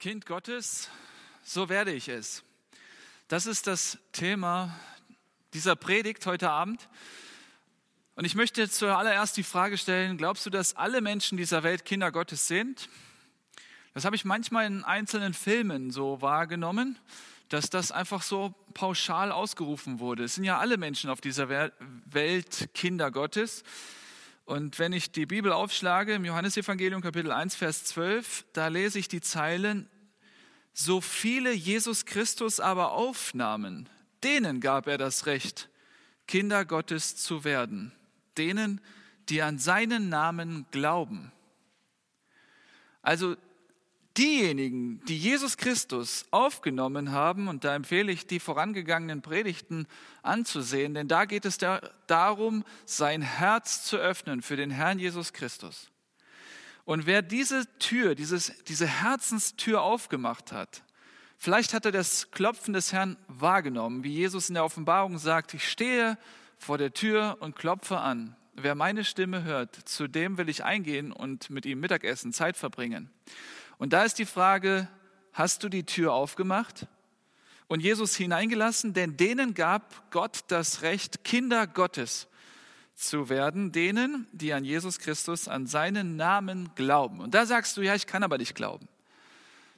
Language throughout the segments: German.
Kind Gottes, so werde ich es. Das ist das Thema dieser Predigt heute Abend. Und ich möchte zuallererst die Frage stellen, glaubst du, dass alle Menschen dieser Welt Kinder Gottes sind? Das habe ich manchmal in einzelnen Filmen so wahrgenommen, dass das einfach so pauschal ausgerufen wurde. Es sind ja alle Menschen auf dieser Welt Kinder Gottes. Und wenn ich die Bibel aufschlage, im Johannesevangelium Kapitel 1, Vers 12, da lese ich die Zeilen, so viele Jesus Christus aber aufnahmen, denen gab er das Recht, Kinder Gottes zu werden, denen, die an seinen Namen glauben. Also diejenigen, die Jesus Christus aufgenommen haben, und da empfehle ich die vorangegangenen Predigten anzusehen, denn da geht es darum, sein Herz zu öffnen für den Herrn Jesus Christus. Und wer diese Tür, dieses, diese Herzenstür aufgemacht hat, vielleicht hat er das Klopfen des Herrn wahrgenommen, wie Jesus in der Offenbarung sagt, ich stehe vor der Tür und klopfe an. Wer meine Stimme hört, zu dem will ich eingehen und mit ihm Mittagessen, Zeit verbringen. Und da ist die Frage, hast du die Tür aufgemacht und Jesus hineingelassen? Denn denen gab Gott das Recht, Kinder Gottes zu werden, denen, die an Jesus Christus, an seinen Namen glauben. Und da sagst du, ja, ich kann aber nicht glauben.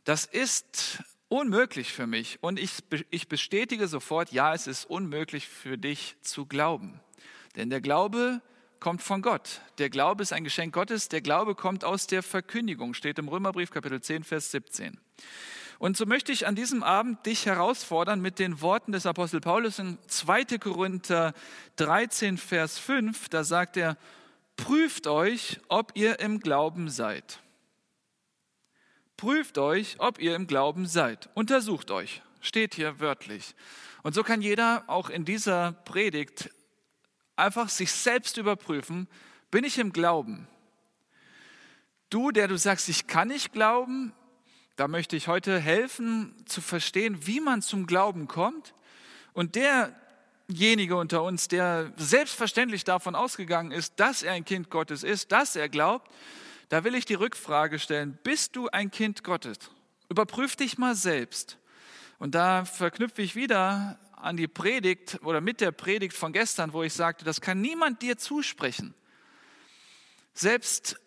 Das ist unmöglich für mich. Und ich, ich bestätige sofort, ja, es ist unmöglich für dich zu glauben. Denn der Glaube kommt von Gott. Der Glaube ist ein Geschenk Gottes. Der Glaube kommt aus der Verkündigung, steht im Römerbrief Kapitel 10, Vers 17. Und so möchte ich an diesem Abend dich herausfordern mit den Worten des Apostel Paulus in 2. Korinther 13, Vers 5. Da sagt er, prüft euch, ob ihr im Glauben seid. Prüft euch, ob ihr im Glauben seid. Untersucht euch. Steht hier wörtlich. Und so kann jeder auch in dieser Predigt einfach sich selbst überprüfen, bin ich im Glauben? Du, der du sagst, ich kann nicht glauben, da möchte ich heute helfen zu verstehen, wie man zum Glauben kommt. Und derjenige unter uns, der selbstverständlich davon ausgegangen ist, dass er ein Kind Gottes ist, dass er glaubt, da will ich die Rückfrage stellen, bist du ein Kind Gottes? Überprüf dich mal selbst. Und da verknüpfe ich wieder an die Predigt oder mit der Predigt von gestern, wo ich sagte, das kann niemand dir zusprechen. Selbst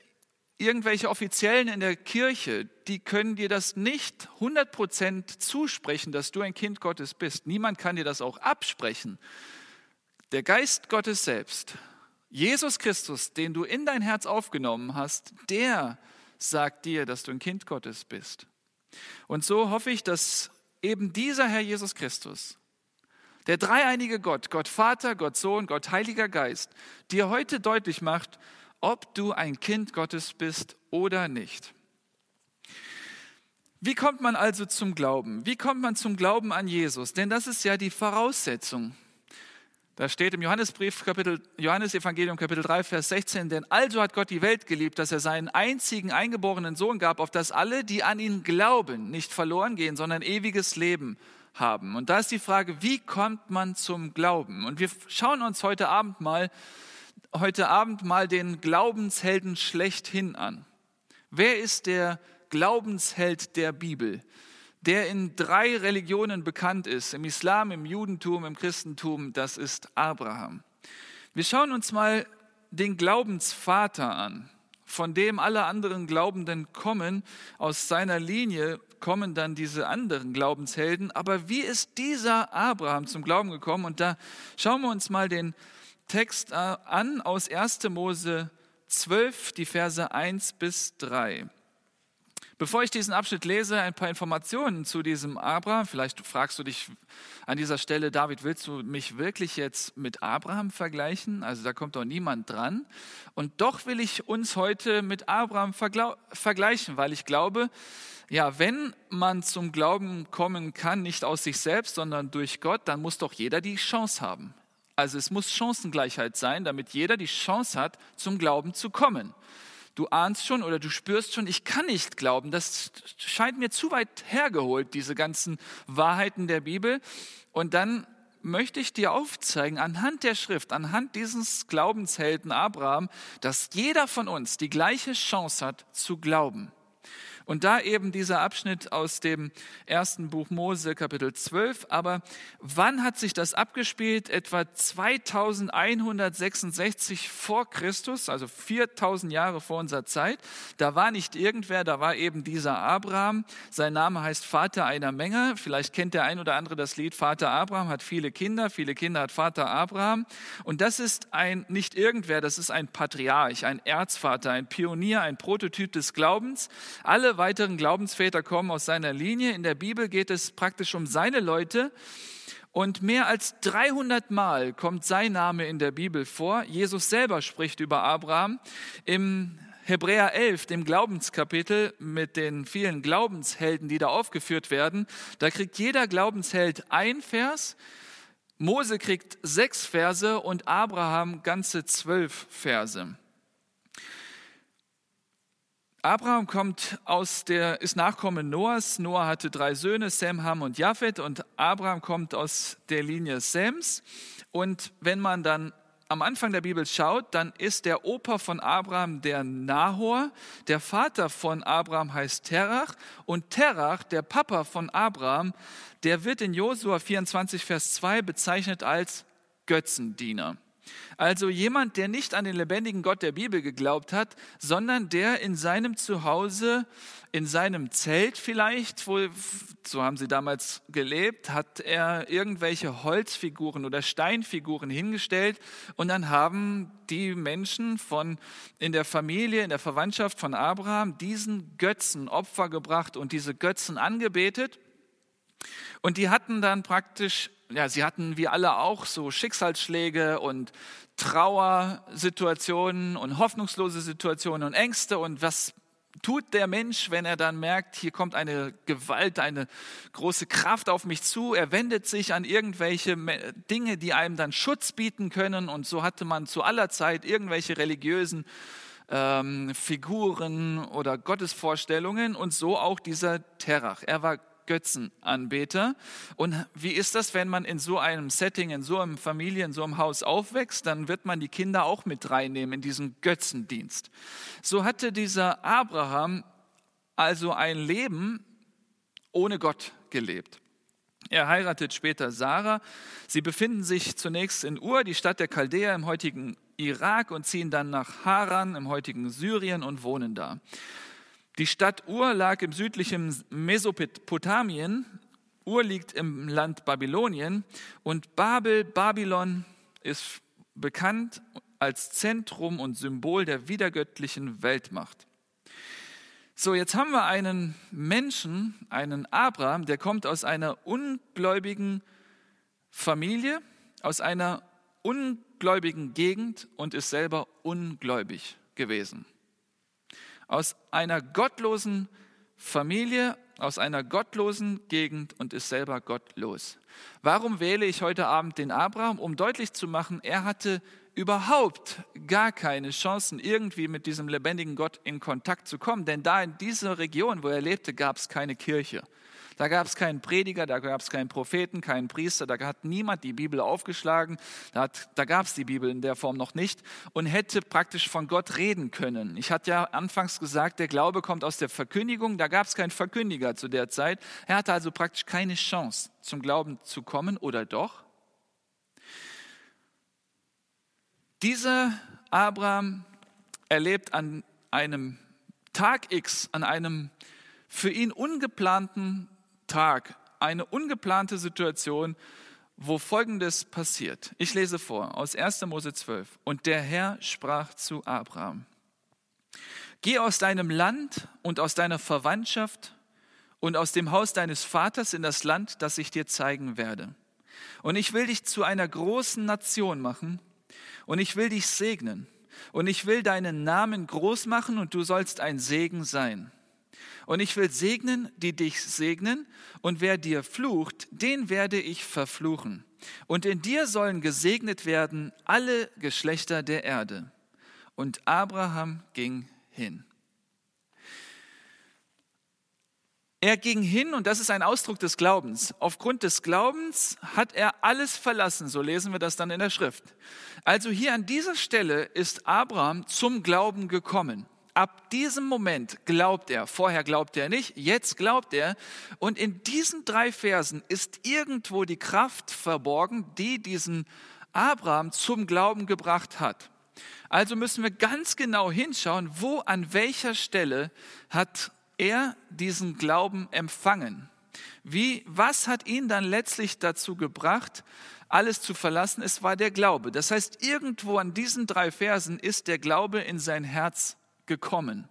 irgendwelche Offiziellen in der Kirche, die können dir das nicht 100% zusprechen, dass du ein Kind Gottes bist. Niemand kann dir das auch absprechen. Der Geist Gottes selbst, Jesus Christus, den du in dein Herz aufgenommen hast, der sagt dir, dass du ein Kind Gottes bist. Und so hoffe ich, dass eben dieser Herr Jesus Christus der dreieinige Gott, Gott Vater, Gott Sohn, Gott Heiliger Geist, dir heute deutlich macht, ob du ein Kind Gottes bist oder nicht. Wie kommt man also zum Glauben? Wie kommt man zum Glauben an Jesus? Denn das ist ja die Voraussetzung. Da steht im Johannesbrief, Kapitel, Johannes Evangelium, Kapitel 3, Vers 16, denn also hat Gott die Welt geliebt, dass er seinen einzigen eingeborenen Sohn gab, auf dass alle, die an ihn glauben, nicht verloren gehen, sondern ewiges Leben haben. Und da ist die Frage, wie kommt man zum Glauben? Und wir schauen uns heute Abend mal, heute Abend mal den Glaubenshelden schlechthin an. Wer ist der Glaubensheld der Bibel? der in drei Religionen bekannt ist, im Islam, im Judentum, im Christentum, das ist Abraham. Wir schauen uns mal den Glaubensvater an, von dem alle anderen Glaubenden kommen. Aus seiner Linie kommen dann diese anderen Glaubenshelden. Aber wie ist dieser Abraham zum Glauben gekommen? Und da schauen wir uns mal den Text äh, an aus 1. Mose 12, die Verse 1 bis 3. Bevor ich diesen Abschnitt lese, ein paar Informationen zu diesem Abraham. Vielleicht fragst du dich an dieser Stelle, David, willst du mich wirklich jetzt mit Abraham vergleichen? Also da kommt doch niemand dran. Und doch will ich uns heute mit Abraham vergleichen, weil ich glaube, ja, wenn man zum Glauben kommen kann, nicht aus sich selbst, sondern durch Gott, dann muss doch jeder die Chance haben. Also es muss Chancengleichheit sein, damit jeder die Chance hat, zum Glauben zu kommen. Du ahnst schon oder du spürst schon, ich kann nicht glauben. Das scheint mir zu weit hergeholt, diese ganzen Wahrheiten der Bibel. Und dann möchte ich dir aufzeigen, anhand der Schrift, anhand dieses Glaubenshelden Abraham, dass jeder von uns die gleiche Chance hat zu glauben. Und da eben dieser Abschnitt aus dem ersten Buch Mose, Kapitel 12. Aber wann hat sich das abgespielt? Etwa 2166 vor Christus, also 4000 Jahre vor unserer Zeit. Da war nicht irgendwer, da war eben dieser Abraham. Sein Name heißt Vater einer Menge. Vielleicht kennt der ein oder andere das Lied Vater Abraham, hat viele Kinder, viele Kinder hat Vater Abraham. Und das ist ein nicht irgendwer, das ist ein Patriarch, ein Erzvater, ein Pionier, ein Prototyp des Glaubens. Alle weiteren Glaubensväter kommen aus seiner Linie. In der Bibel geht es praktisch um seine Leute. Und mehr als 300 Mal kommt sein Name in der Bibel vor. Jesus selber spricht über Abraham. Im Hebräer 11, dem Glaubenskapitel mit den vielen Glaubenshelden, die da aufgeführt werden, da kriegt jeder Glaubensheld ein Vers. Mose kriegt sechs Verse und Abraham ganze zwölf Verse. Abraham kommt aus der, ist Nachkomme Noahs. Noah hatte drei Söhne, Sem, Ham und Japhet. Und Abraham kommt aus der Linie Sems. Und wenn man dann am Anfang der Bibel schaut, dann ist der Opa von Abraham der Nahor. Der Vater von Abraham heißt Terach. Und Terach, der Papa von Abraham, der wird in Josua 24, Vers 2 bezeichnet als Götzendiener. Also jemand, der nicht an den lebendigen Gott der Bibel geglaubt hat, sondern der in seinem Zuhause, in seinem Zelt vielleicht, wo, so haben sie damals gelebt, hat er irgendwelche Holzfiguren oder Steinfiguren hingestellt und dann haben die Menschen von in der Familie, in der Verwandtschaft von Abraham diesen Götzen Opfer gebracht und diese Götzen angebetet. Und die hatten dann praktisch ja, sie hatten wie alle auch so Schicksalsschläge und Trauersituationen und hoffnungslose Situationen und Ängste. Und was tut der Mensch, wenn er dann merkt, hier kommt eine Gewalt, eine große Kraft auf mich zu? Er wendet sich an irgendwelche Dinge, die einem dann Schutz bieten können. Und so hatte man zu aller Zeit irgendwelche religiösen ähm, Figuren oder Gottesvorstellungen und so auch dieser Terach. Er war Götzenanbeter. Und wie ist das, wenn man in so einem Setting, in so einem Familie, in so einem Haus aufwächst? Dann wird man die Kinder auch mit reinnehmen in diesen Götzendienst. So hatte dieser Abraham also ein Leben ohne Gott gelebt. Er heiratet später Sarah. Sie befinden sich zunächst in Ur, die Stadt der Chaldäer im heutigen Irak, und ziehen dann nach Haran im heutigen Syrien und wohnen da. Die Stadt Ur lag im südlichen Mesopotamien. Ur liegt im Land Babylonien und Babel, Babylon ist bekannt als Zentrum und Symbol der wiedergöttlichen Weltmacht. So, jetzt haben wir einen Menschen, einen Abraham, der kommt aus einer ungläubigen Familie, aus einer ungläubigen Gegend und ist selber ungläubig gewesen aus einer gottlosen Familie, aus einer gottlosen Gegend und ist selber gottlos. Warum wähle ich heute Abend den Abraham? Um deutlich zu machen, er hatte überhaupt gar keine Chancen, irgendwie mit diesem lebendigen Gott in Kontakt zu kommen. Denn da in dieser Region, wo er lebte, gab es keine Kirche. Da gab es keinen Prediger, da gab es keinen Propheten, keinen Priester, da hat niemand die Bibel aufgeschlagen, da, da gab es die Bibel in der Form noch nicht und hätte praktisch von Gott reden können. Ich hatte ja anfangs gesagt, der Glaube kommt aus der Verkündigung, da gab es keinen Verkündiger zu der Zeit. Er hatte also praktisch keine Chance, zum Glauben zu kommen oder doch? Dieser Abraham erlebt an einem Tag X, an einem für ihn ungeplanten Tag eine ungeplante Situation, wo Folgendes passiert. Ich lese vor aus 1. Mose 12. Und der Herr sprach zu Abraham, Geh aus deinem Land und aus deiner Verwandtschaft und aus dem Haus deines Vaters in das Land, das ich dir zeigen werde. Und ich will dich zu einer großen Nation machen und ich will dich segnen und ich will deinen Namen groß machen und du sollst ein Segen sein. Und ich will segnen, die dich segnen, und wer dir flucht, den werde ich verfluchen. Und in dir sollen gesegnet werden alle Geschlechter der Erde. Und Abraham ging hin. Er ging hin und das ist ein Ausdruck des Glaubens. Aufgrund des Glaubens hat er alles verlassen, so lesen wir das dann in der Schrift. Also hier an dieser Stelle ist Abraham zum Glauben gekommen. Ab diesem Moment glaubt er. Vorher glaubt er nicht, jetzt glaubt er. Und in diesen drei Versen ist irgendwo die Kraft verborgen, die diesen Abraham zum Glauben gebracht hat. Also müssen wir ganz genau hinschauen, wo an welcher Stelle hat er diesen Glauben empfangen. Wie, was hat ihn dann letztlich dazu gebracht, alles zu verlassen? Es war der Glaube. Das heißt, irgendwo an diesen drei Versen ist der Glaube in sein Herz gekommen.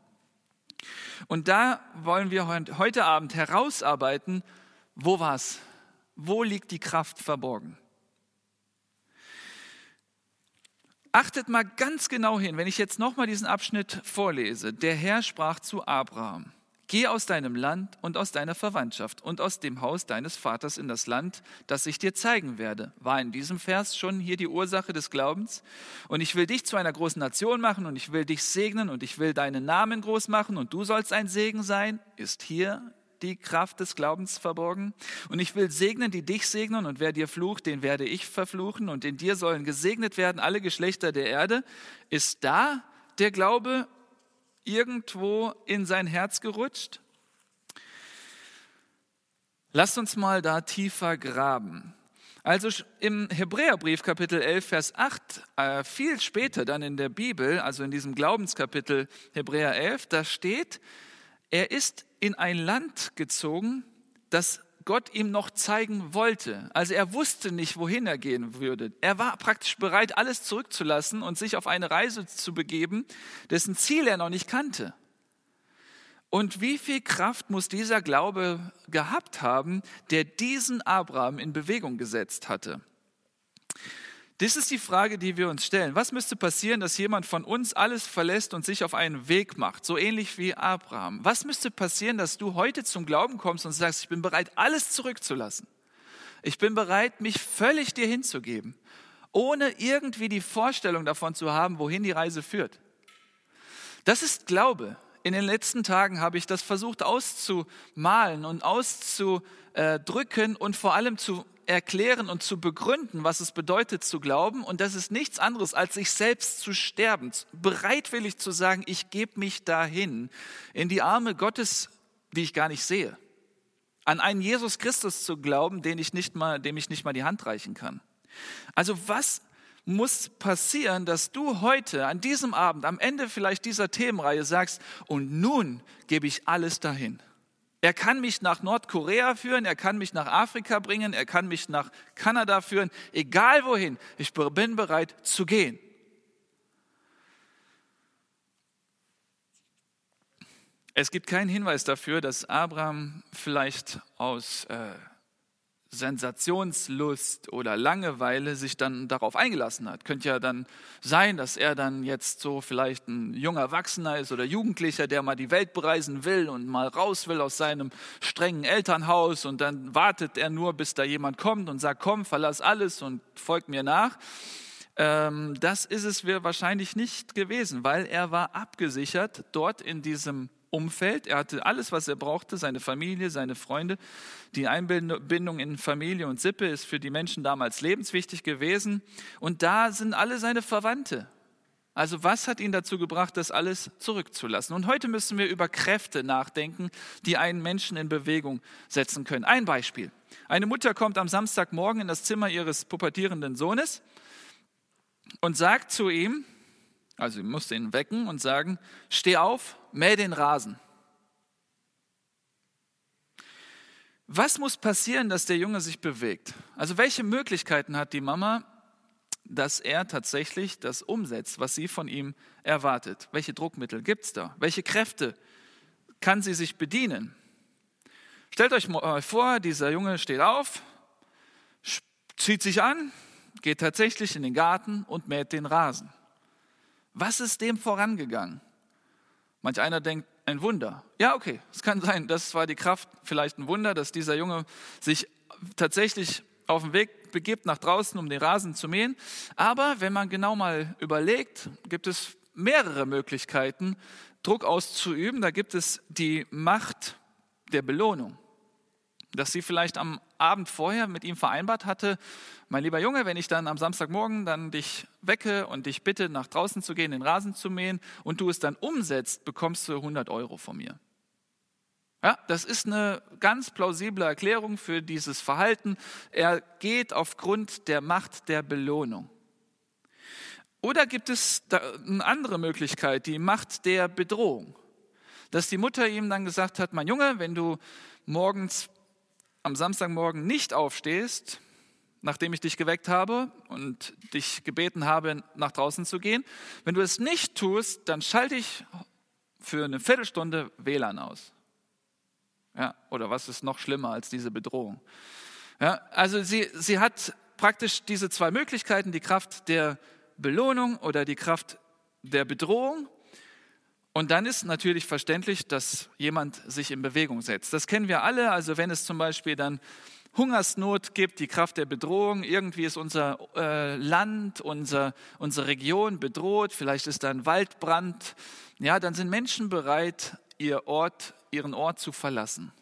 Und da wollen wir heute Abend herausarbeiten, wo war es? Wo liegt die Kraft verborgen? Achtet mal ganz genau hin, wenn ich jetzt nochmal diesen Abschnitt vorlese. Der Herr sprach zu Abraham. Geh aus deinem Land und aus deiner Verwandtschaft und aus dem Haus deines Vaters in das Land, das ich dir zeigen werde. War in diesem Vers schon hier die Ursache des Glaubens? Und ich will dich zu einer großen Nation machen und ich will dich segnen und ich will deinen Namen groß machen und du sollst ein Segen sein. Ist hier die Kraft des Glaubens verborgen? Und ich will segnen, die dich segnen und wer dir flucht, den werde ich verfluchen und in dir sollen gesegnet werden alle Geschlechter der Erde. Ist da der Glaube irgendwo in sein Herz gerutscht? Lasst uns mal da tiefer graben. Also im Hebräerbrief Kapitel 11, Vers 8, äh, viel später dann in der Bibel, also in diesem Glaubenskapitel Hebräer 11, da steht, er ist in ein Land gezogen, das Gott ihm noch zeigen wollte. Also er wusste nicht, wohin er gehen würde. Er war praktisch bereit, alles zurückzulassen und sich auf eine Reise zu begeben, dessen Ziel er noch nicht kannte. Und wie viel Kraft muss dieser Glaube gehabt haben, der diesen Abraham in Bewegung gesetzt hatte? Das ist die Frage, die wir uns stellen. Was müsste passieren, dass jemand von uns alles verlässt und sich auf einen Weg macht, so ähnlich wie Abraham? Was müsste passieren, dass du heute zum Glauben kommst und sagst, ich bin bereit, alles zurückzulassen? Ich bin bereit, mich völlig dir hinzugeben, ohne irgendwie die Vorstellung davon zu haben, wohin die Reise führt. Das ist Glaube. In den letzten Tagen habe ich das versucht auszumalen und auszudrücken und vor allem zu erklären und zu begründen, was es bedeutet zu glauben. Und das ist nichts anderes, als sich selbst zu sterben, bereitwillig zu sagen, ich gebe mich dahin in die Arme Gottes, die ich gar nicht sehe. An einen Jesus Christus zu glauben, den ich nicht mal, dem ich nicht mal die Hand reichen kann. Also was muss passieren, dass du heute, an diesem Abend, am Ende vielleicht dieser Themenreihe sagst, und nun gebe ich alles dahin. Er kann mich nach Nordkorea führen, er kann mich nach Afrika bringen, er kann mich nach Kanada führen, egal wohin. Ich bin bereit zu gehen. Es gibt keinen Hinweis dafür, dass Abraham vielleicht aus äh, Sensationslust oder Langeweile sich dann darauf eingelassen hat. Könnte ja dann sein, dass er dann jetzt so vielleicht ein junger Erwachsener ist oder Jugendlicher, der mal die Welt bereisen will und mal raus will aus seinem strengen Elternhaus und dann wartet er nur, bis da jemand kommt und sagt, komm, verlass alles und folg mir nach. Ähm, das ist es wahrscheinlich nicht gewesen, weil er war abgesichert dort in diesem Umfeld. Er hatte alles, was er brauchte, seine Familie, seine Freunde. Die Einbindung in Familie und Sippe ist für die Menschen damals lebenswichtig gewesen. Und da sind alle seine Verwandte. Also was hat ihn dazu gebracht, das alles zurückzulassen? Und heute müssen wir über Kräfte nachdenken, die einen Menschen in Bewegung setzen können. Ein Beispiel. Eine Mutter kommt am Samstagmorgen in das Zimmer ihres pubertierenden Sohnes und sagt zu ihm, also sie musste ihn wecken und sagen, steh auf, mäh den Rasen. Was muss passieren, dass der Junge sich bewegt? Also welche Möglichkeiten hat die Mama, dass er tatsächlich das umsetzt, was sie von ihm erwartet? Welche Druckmittel gibt es da? Welche Kräfte kann sie sich bedienen? Stellt euch mal vor, dieser Junge steht auf, zieht sich an, geht tatsächlich in den Garten und mäht den Rasen. Was ist dem vorangegangen? Manch einer denkt, ein Wunder. Ja, okay, es kann sein, das war die Kraft, vielleicht ein Wunder, dass dieser Junge sich tatsächlich auf den Weg begibt nach draußen, um den Rasen zu mähen. Aber wenn man genau mal überlegt, gibt es mehrere Möglichkeiten, Druck auszuüben. Da gibt es die Macht der Belohnung. Dass sie vielleicht am Abend vorher mit ihm vereinbart hatte, mein lieber Junge, wenn ich dann am Samstagmorgen dann dich wecke und dich bitte, nach draußen zu gehen, den Rasen zu mähen und du es dann umsetzt, bekommst du 100 Euro von mir. Ja, das ist eine ganz plausible Erklärung für dieses Verhalten. Er geht aufgrund der Macht der Belohnung. Oder gibt es eine andere Möglichkeit, die Macht der Bedrohung? Dass die Mutter ihm dann gesagt hat, mein Junge, wenn du morgens am Samstagmorgen nicht aufstehst, nachdem ich dich geweckt habe und dich gebeten habe, nach draußen zu gehen, wenn du es nicht tust, dann schalte ich für eine Viertelstunde WLAN aus. Ja, oder was ist noch schlimmer als diese Bedrohung? Ja, also sie, sie hat praktisch diese zwei Möglichkeiten, die Kraft der Belohnung oder die Kraft der Bedrohung. Und dann ist natürlich verständlich, dass jemand sich in Bewegung setzt. Das kennen wir alle. Also wenn es zum Beispiel dann Hungersnot gibt, die Kraft der Bedrohung, irgendwie ist unser äh, Land, unser, unsere Region bedroht, vielleicht ist da ein Waldbrand, ja, dann sind Menschen bereit, ihr Ort, ihren Ort zu verlassen.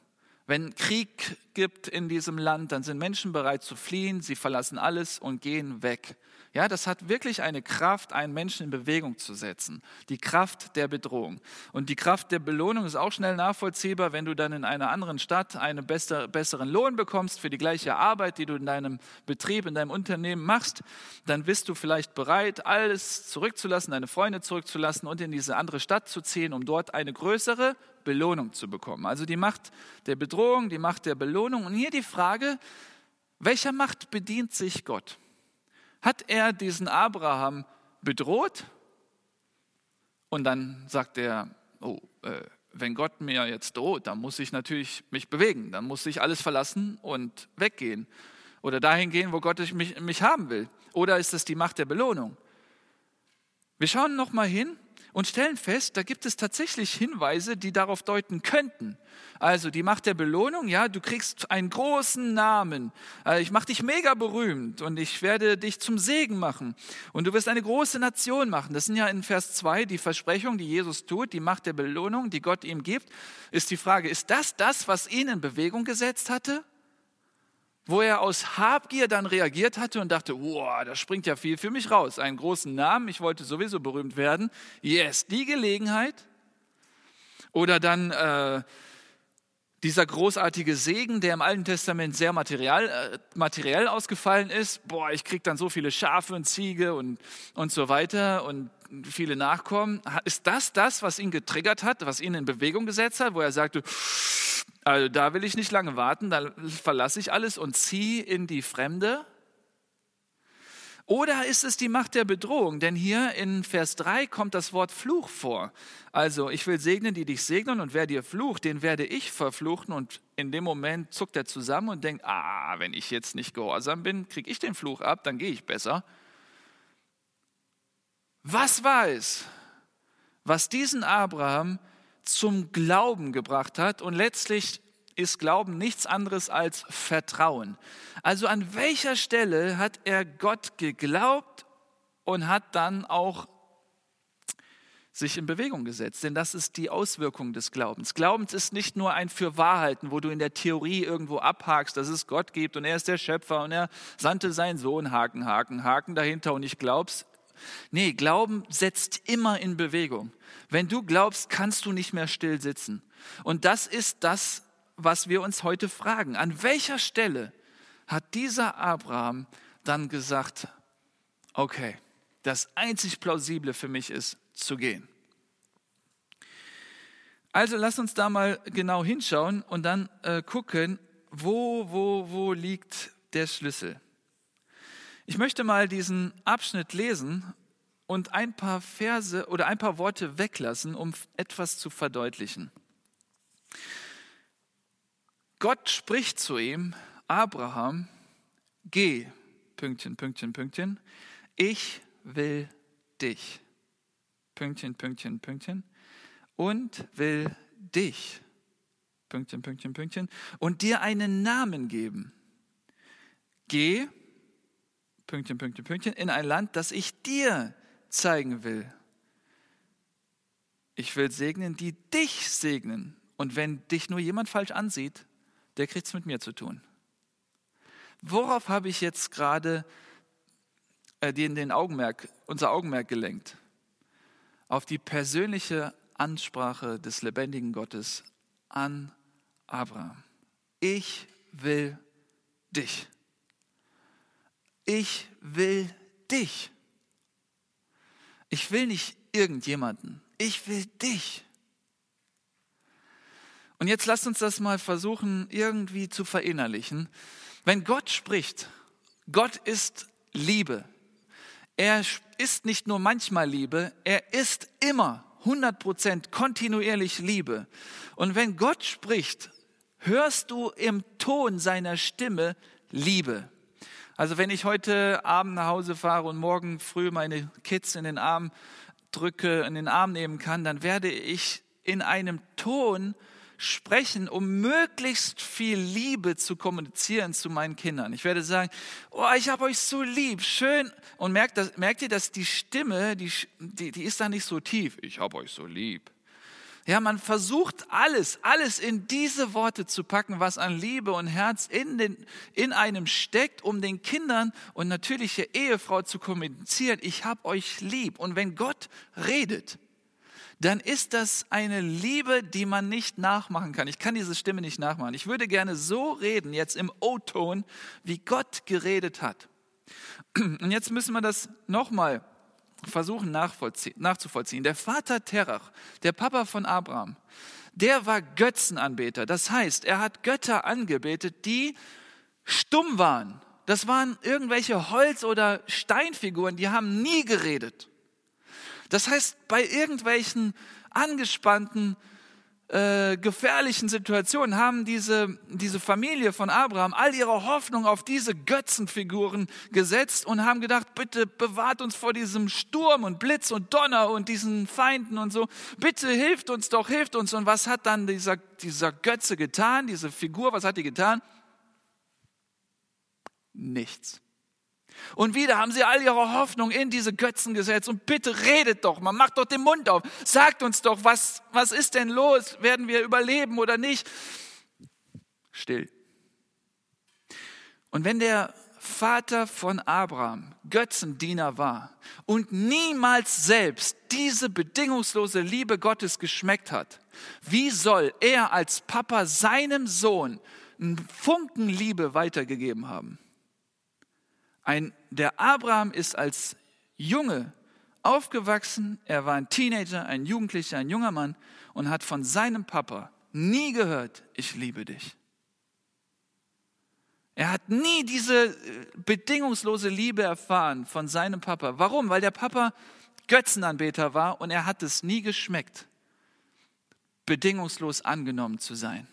Wenn Krieg gibt in diesem Land, dann sind Menschen bereit zu fliehen, sie verlassen alles und gehen weg. Ja, das hat wirklich eine Kraft, einen Menschen in Bewegung zu setzen. Die Kraft der Bedrohung. Und die Kraft der Belohnung ist auch schnell nachvollziehbar, wenn du dann in einer anderen Stadt einen besseren Lohn bekommst für die gleiche Arbeit, die du in deinem Betrieb, in deinem Unternehmen machst, dann bist du vielleicht bereit, alles zurückzulassen, deine Freunde zurückzulassen und in diese andere Stadt zu ziehen, um dort eine größere Belohnung zu bekommen. Also die Macht der Bedrohung, die Macht der Belohnung. Und hier die Frage, welcher Macht bedient sich Gott? Hat er diesen Abraham bedroht und dann sagt er, oh, äh, wenn Gott mir jetzt droht, dann muss ich natürlich mich bewegen, dann muss ich alles verlassen und weggehen oder dahin gehen, wo Gott mich, mich haben will. Oder ist es die Macht der Belohnung? Wir schauen noch mal hin und stellen fest, da gibt es tatsächlich Hinweise, die darauf deuten könnten. Also die Macht der Belohnung, ja, du kriegst einen großen Namen. Äh, ich mache dich mega berühmt und ich werde dich zum Segen machen und du wirst eine große Nation machen. Das sind ja in Vers 2 die Versprechungen, die Jesus tut, die Macht der Belohnung, die Gott ihm gibt. Ist die Frage, ist das das, was ihn in Bewegung gesetzt hatte? Wo er aus Habgier dann reagiert hatte und dachte, wow, da springt ja viel für mich raus. Einen großen Namen, ich wollte sowieso berühmt werden. Yes, die Gelegenheit. Oder dann äh, dieser großartige Segen, der im Alten Testament sehr material, äh, materiell ausgefallen ist. Boah, ich kriege dann so viele Schafe und Ziege und, und so weiter und viele Nachkommen. Ist das das, was ihn getriggert hat, was ihn in Bewegung gesetzt hat, wo er sagte, also da will ich nicht lange warten, da verlasse ich alles und ziehe in die Fremde. Oder ist es die Macht der Bedrohung? Denn hier in Vers 3 kommt das Wort Fluch vor. Also, ich will segnen, die dich segnen, und wer dir flucht, den werde ich verfluchen. Und in dem Moment zuckt er zusammen und denkt, ah, wenn ich jetzt nicht gehorsam bin, kriege ich den Fluch ab, dann gehe ich besser. Was war es, was diesen Abraham zum Glauben gebracht hat. Und letztlich ist Glauben nichts anderes als Vertrauen. Also an welcher Stelle hat er Gott geglaubt und hat dann auch sich in Bewegung gesetzt. Denn das ist die Auswirkung des Glaubens. Glaubens ist nicht nur ein Fürwahrhalten, wo du in der Theorie irgendwo abhakst, dass es Gott gibt und er ist der Schöpfer und er sandte seinen Sohn, Haken, Haken, Haken dahinter und ich glaub's. Nee, Glauben setzt immer in Bewegung. Wenn du glaubst, kannst du nicht mehr still sitzen. Und das ist das, was wir uns heute fragen. An welcher Stelle hat dieser Abraham dann gesagt, okay, das einzig plausible für mich ist zu gehen. Also lass uns da mal genau hinschauen und dann äh, gucken, wo, wo, wo liegt der Schlüssel. Ich möchte mal diesen Abschnitt lesen und ein paar Verse oder ein paar Worte weglassen, um etwas zu verdeutlichen. Gott spricht zu ihm, Abraham, geh, Pünktchen, Pünktchen, Pünktchen, ich will dich, Pünktchen, Pünktchen, Pünktchen, und will dich, Pünktchen, Pünktchen, Pünktchen, und dir einen Namen geben. Geh, Pünktchen, Pünktchen, Pünktchen, in ein Land, das ich dir zeigen will. Ich will segnen, die dich segnen. Und wenn dich nur jemand falsch ansieht, der kriegt es mit mir zu tun. Worauf habe ich jetzt gerade äh, den, den Augenmerk, unser Augenmerk gelenkt? Auf die persönliche Ansprache des lebendigen Gottes an Abraham. Ich will dich. Ich will dich. Ich will nicht irgendjemanden. Ich will dich. Und jetzt lasst uns das mal versuchen, irgendwie zu verinnerlichen. Wenn Gott spricht, Gott ist Liebe. Er ist nicht nur manchmal Liebe, er ist immer 100% kontinuierlich Liebe. Und wenn Gott spricht, hörst du im Ton seiner Stimme Liebe. Also wenn ich heute Abend nach Hause fahre und morgen früh meine Kids in den Arm drücke, in den Arm nehmen kann, dann werde ich in einem Ton sprechen, um möglichst viel Liebe zu kommunizieren zu meinen Kindern. Ich werde sagen, oh, ich habe euch so lieb, schön. Und merkt, das, merkt ihr, dass die Stimme, die, die, die ist da nicht so tief. Ich habe euch so lieb. Ja, man versucht alles, alles in diese Worte zu packen, was an Liebe und Herz in, den, in einem steckt, um den Kindern und natürlich der Ehefrau zu kommunizieren, ich habe euch lieb. Und wenn Gott redet, dann ist das eine Liebe, die man nicht nachmachen kann. Ich kann diese Stimme nicht nachmachen. Ich würde gerne so reden, jetzt im O-Ton, wie Gott geredet hat. Und jetzt müssen wir das nochmal versuchen nachzuvollziehen. Der Vater Terach, der Papa von Abraham, der war Götzenanbeter. Das heißt, er hat Götter angebetet, die stumm waren. Das waren irgendwelche Holz- oder Steinfiguren, die haben nie geredet. Das heißt, bei irgendwelchen angespannten äh, gefährlichen Situationen haben diese, diese Familie von Abraham all ihre Hoffnung auf diese Götzenfiguren gesetzt und haben gedacht, bitte bewahrt uns vor diesem Sturm und Blitz und Donner und diesen Feinden und so. Bitte hilft uns doch, hilft uns. Und was hat dann dieser, dieser Götze getan, diese Figur, was hat die getan? Nichts. Und wieder haben sie all ihre Hoffnung in diese Götzen gesetzt. Und bitte redet doch mal, macht doch den Mund auf. Sagt uns doch, was, was ist denn los? Werden wir überleben oder nicht? Still. Und wenn der Vater von Abraham Götzendiener war und niemals selbst diese bedingungslose Liebe Gottes geschmeckt hat, wie soll er als Papa seinem Sohn einen Funken Liebe weitergegeben haben? Ein, der Abraham ist als Junge aufgewachsen, er war ein Teenager, ein Jugendlicher, ein junger Mann und hat von seinem Papa nie gehört, ich liebe dich. Er hat nie diese äh, bedingungslose Liebe erfahren von seinem Papa. Warum? Weil der Papa Götzenanbeter war und er hat es nie geschmeckt, bedingungslos angenommen zu sein.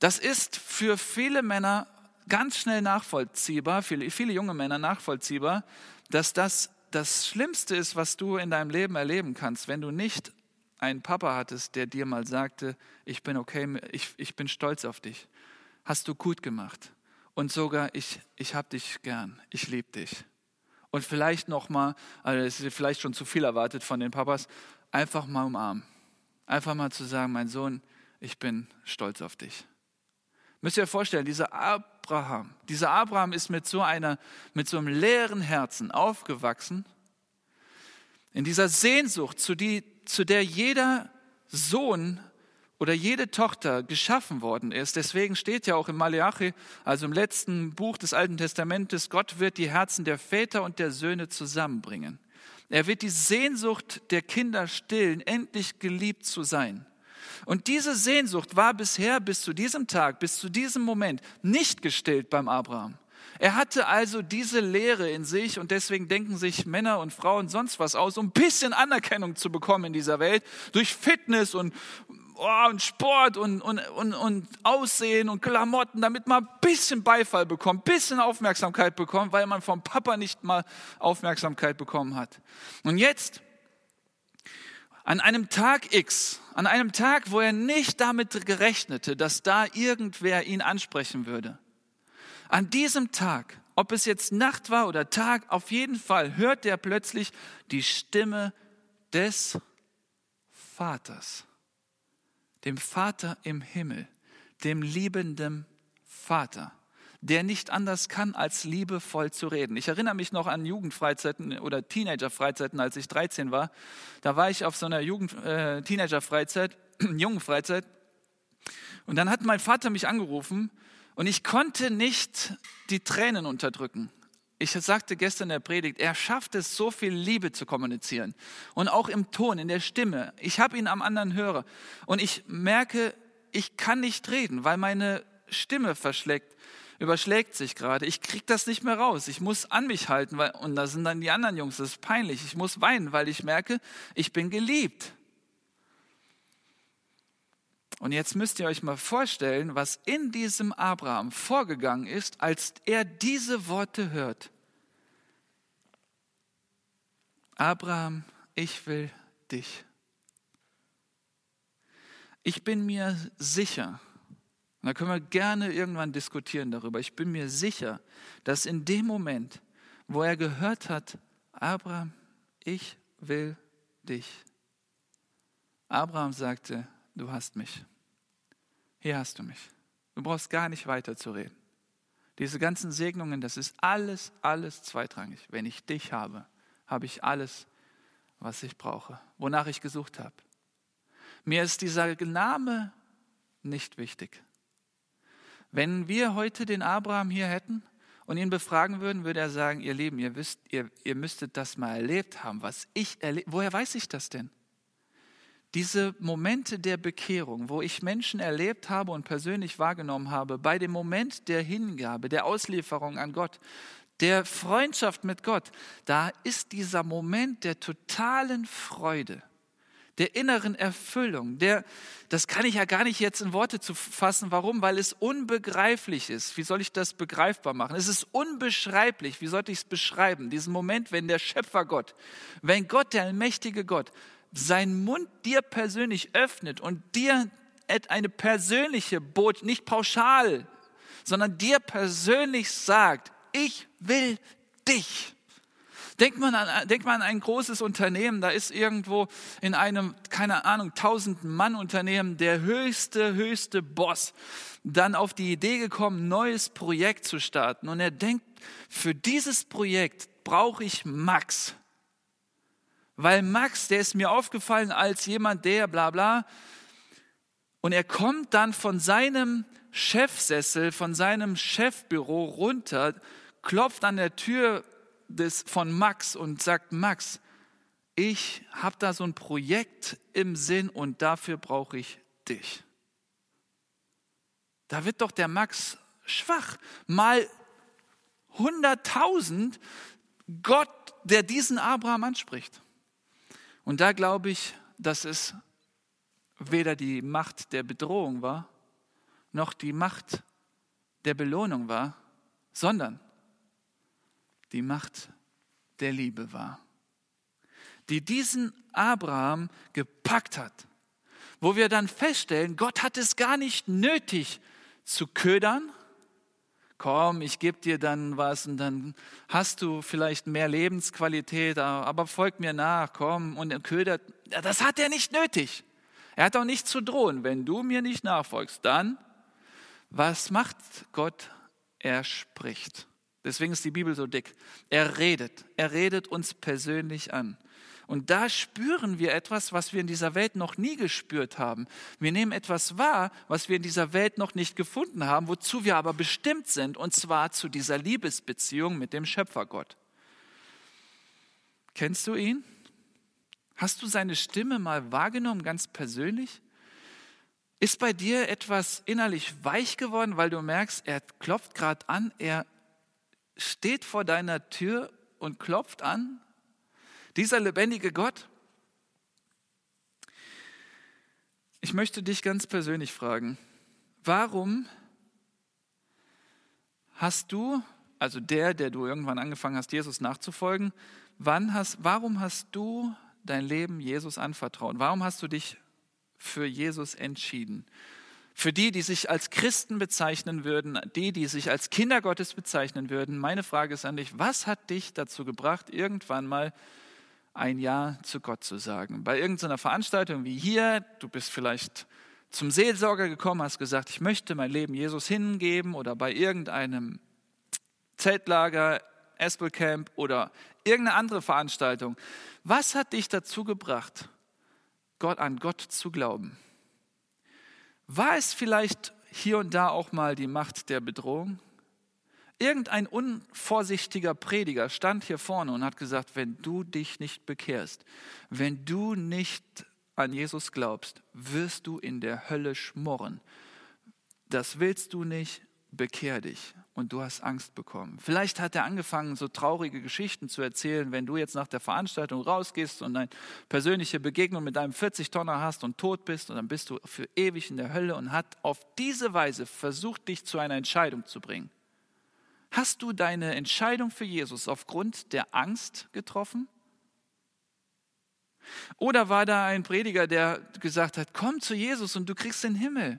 Das ist für viele Männer ganz schnell nachvollziehbar, viele, viele junge Männer nachvollziehbar, dass das das Schlimmste ist, was du in deinem Leben erleben kannst, wenn du nicht einen Papa hattest, der dir mal sagte, ich bin okay, ich, ich bin stolz auf dich. Hast du gut gemacht. Und sogar, ich, ich habe dich gern, ich liebe dich. Und vielleicht nochmal, also es ist vielleicht schon zu viel erwartet von den Papas, einfach mal umarmen. Einfach mal zu sagen, mein Sohn, ich bin stolz auf dich. Müsst ihr euch vorstellen, dieser Abraham, dieser Abraham ist mit so, einer, mit so einem leeren Herzen aufgewachsen, in dieser Sehnsucht, zu, die, zu der jeder Sohn oder jede Tochter geschaffen worden ist. Deswegen steht ja auch im Malachi, also im letzten Buch des Alten Testamentes, Gott wird die Herzen der Väter und der Söhne zusammenbringen. Er wird die Sehnsucht der Kinder stillen, endlich geliebt zu sein. Und diese Sehnsucht war bisher bis zu diesem Tag, bis zu diesem Moment nicht gestillt beim Abraham. Er hatte also diese Leere in sich und deswegen denken sich Männer und Frauen sonst was aus, um ein bisschen Anerkennung zu bekommen in dieser Welt, durch Fitness und, oh, und Sport und, und, und, und Aussehen und Klamotten, damit man ein bisschen Beifall bekommt, ein bisschen Aufmerksamkeit bekommt, weil man vom Papa nicht mal Aufmerksamkeit bekommen hat. Und jetzt an einem Tag X, an einem Tag, wo er nicht damit gerechnete, dass da irgendwer ihn ansprechen würde. An diesem Tag, ob es jetzt Nacht war oder Tag, auf jeden Fall hört er plötzlich die Stimme des Vaters, dem Vater im Himmel, dem liebenden Vater, der nicht anders kann, als liebevoll zu reden. Ich erinnere mich noch an Jugendfreizeiten oder Teenagerfreizeiten, als ich 13 war. Da war ich auf so einer Jugend, äh, Teenagerfreizeit, Jungenfreizeit. Und dann hat mein Vater mich angerufen und ich konnte nicht die Tränen unterdrücken. Ich sagte gestern in der Predigt, er schafft es, so viel Liebe zu kommunizieren. Und auch im Ton, in der Stimme. Ich habe ihn am anderen Hörer. Und ich merke, ich kann nicht reden, weil meine Stimme verschlägt, überschlägt sich gerade. Ich kriege das nicht mehr raus. Ich muss an mich halten. Weil, und da sind dann die anderen Jungs, das ist peinlich. Ich muss weinen, weil ich merke, ich bin geliebt. Und jetzt müsst ihr euch mal vorstellen, was in diesem Abraham vorgegangen ist, als er diese Worte hört. Abraham, ich will dich. Ich bin mir sicher, und da können wir gerne irgendwann diskutieren darüber, ich bin mir sicher, dass in dem Moment, wo er gehört hat, Abraham, ich will dich, Abraham sagte, du hast mich. Hier hast du mich. Du brauchst gar nicht weiter zu reden. Diese ganzen Segnungen, das ist alles, alles zweitrangig. Wenn ich dich habe, habe ich alles, was ich brauche, wonach ich gesucht habe. Mir ist dieser Name nicht wichtig. Wenn wir heute den Abraham hier hätten und ihn befragen würden, würde er sagen, ihr Lieben, ihr, wisst, ihr, ihr müsstet das mal erlebt haben, was ich erlebt Woher weiß ich das denn? Diese Momente der Bekehrung, wo ich Menschen erlebt habe und persönlich wahrgenommen habe, bei dem Moment der Hingabe, der Auslieferung an Gott, der Freundschaft mit Gott, da ist dieser Moment der totalen Freude, der inneren Erfüllung, der, das kann ich ja gar nicht jetzt in Worte zu fassen. Warum? Weil es unbegreiflich ist. Wie soll ich das begreifbar machen? Es ist unbeschreiblich. Wie sollte ich es beschreiben? Diesen Moment, wenn der Schöpfer Gott, wenn Gott, der allmächtige Gott, seinen Mund dir persönlich öffnet und dir eine persönliche Botschaft, nicht pauschal, sondern dir persönlich sagt, ich will dich. Denkt man, an, denkt man an ein großes Unternehmen, da ist irgendwo in einem, keine Ahnung, tausend Mann Unternehmen der höchste, höchste Boss dann auf die Idee gekommen, ein neues Projekt zu starten. Und er denkt, für dieses Projekt brauche ich Max. Weil Max, der ist mir aufgefallen als jemand, der bla bla. Und er kommt dann von seinem Chefsessel, von seinem Chefbüro runter klopft an der Tür des, von Max und sagt, Max, ich habe da so ein Projekt im Sinn und dafür brauche ich dich. Da wird doch der Max schwach. Mal 100.000 Gott, der diesen Abraham anspricht. Und da glaube ich, dass es weder die Macht der Bedrohung war, noch die Macht der Belohnung war, sondern die Macht der Liebe war, die diesen Abraham gepackt hat, wo wir dann feststellen, Gott hat es gar nicht nötig zu ködern. Komm, ich gebe dir dann was und dann hast du vielleicht mehr Lebensqualität, aber folg mir nach, komm und er ködert. Das hat er nicht nötig. Er hat auch nicht zu drohen. Wenn du mir nicht nachfolgst, dann, was macht Gott? Er spricht. Deswegen ist die Bibel so dick. Er redet. Er redet uns persönlich an. Und da spüren wir etwas, was wir in dieser Welt noch nie gespürt haben. Wir nehmen etwas wahr, was wir in dieser Welt noch nicht gefunden haben, wozu wir aber bestimmt sind, und zwar zu dieser Liebesbeziehung mit dem Schöpfergott. Kennst du ihn? Hast du seine Stimme mal wahrgenommen, ganz persönlich? Ist bei dir etwas innerlich weich geworden, weil du merkst, er klopft gerade an, er steht vor deiner Tür und klopft an? Dieser lebendige Gott? Ich möchte dich ganz persönlich fragen, warum hast du, also der, der du irgendwann angefangen hast, Jesus nachzufolgen, wann hast, warum hast du dein Leben Jesus anvertraut? Warum hast du dich für Jesus entschieden? Für die, die sich als Christen bezeichnen würden, die, die sich als Kinder Gottes bezeichnen würden, meine Frage ist an dich, was hat dich dazu gebracht, irgendwann mal ein Ja zu Gott zu sagen? Bei irgendeiner Veranstaltung wie hier, du bist vielleicht zum Seelsorger gekommen, hast gesagt, ich möchte mein Leben Jesus hingeben oder bei irgendeinem Zeltlager, Espelcamp oder irgendeine andere Veranstaltung. Was hat dich dazu gebracht, Gott an Gott zu glauben? War es vielleicht hier und da auch mal die Macht der Bedrohung? Irgendein unvorsichtiger Prediger stand hier vorne und hat gesagt, wenn du dich nicht bekehrst, wenn du nicht an Jesus glaubst, wirst du in der Hölle schmorren. Das willst du nicht, bekehr dich. Und du hast Angst bekommen. Vielleicht hat er angefangen, so traurige Geschichten zu erzählen, wenn du jetzt nach der Veranstaltung rausgehst und eine persönliche Begegnung mit einem 40-Tonner hast und tot bist und dann bist du für ewig in der Hölle und hat auf diese Weise versucht, dich zu einer Entscheidung zu bringen. Hast du deine Entscheidung für Jesus aufgrund der Angst getroffen? Oder war da ein Prediger, der gesagt hat, komm zu Jesus und du kriegst den Himmel.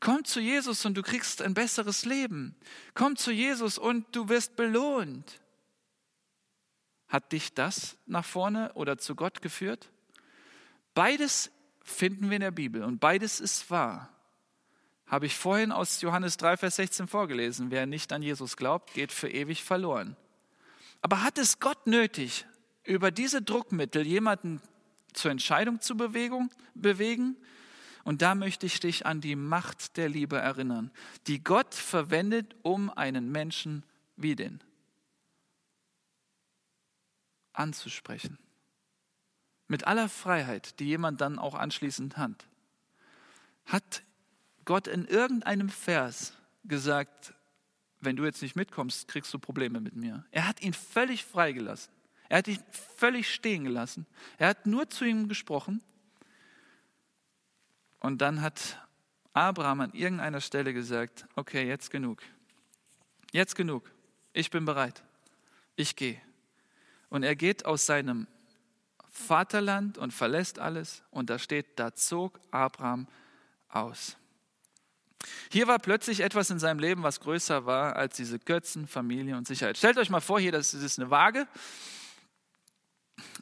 Komm zu Jesus und du kriegst ein besseres Leben. Komm zu Jesus und du wirst belohnt. Hat dich das nach vorne oder zu Gott geführt? Beides finden wir in der Bibel und beides ist wahr habe ich vorhin aus Johannes 3, Vers 16 vorgelesen. Wer nicht an Jesus glaubt, geht für ewig verloren. Aber hat es Gott nötig, über diese Druckmittel jemanden zur Entscheidung zu bewegen? Und da möchte ich dich an die Macht der Liebe erinnern, die Gott verwendet, um einen Menschen wie den anzusprechen. Mit aller Freiheit, die jemand dann auch anschließend hat, hat Gott in irgendeinem Vers gesagt, wenn du jetzt nicht mitkommst, kriegst du Probleme mit mir. Er hat ihn völlig freigelassen. Er hat ihn völlig stehen gelassen. Er hat nur zu ihm gesprochen. Und dann hat Abraham an irgendeiner Stelle gesagt, okay, jetzt genug. Jetzt genug. Ich bin bereit. Ich gehe. Und er geht aus seinem Vaterland und verlässt alles. Und da steht, da zog Abraham aus. Hier war plötzlich etwas in seinem Leben, was größer war als diese Götzen, Familie und Sicherheit. Stellt euch mal vor, hier, das ist eine Waage.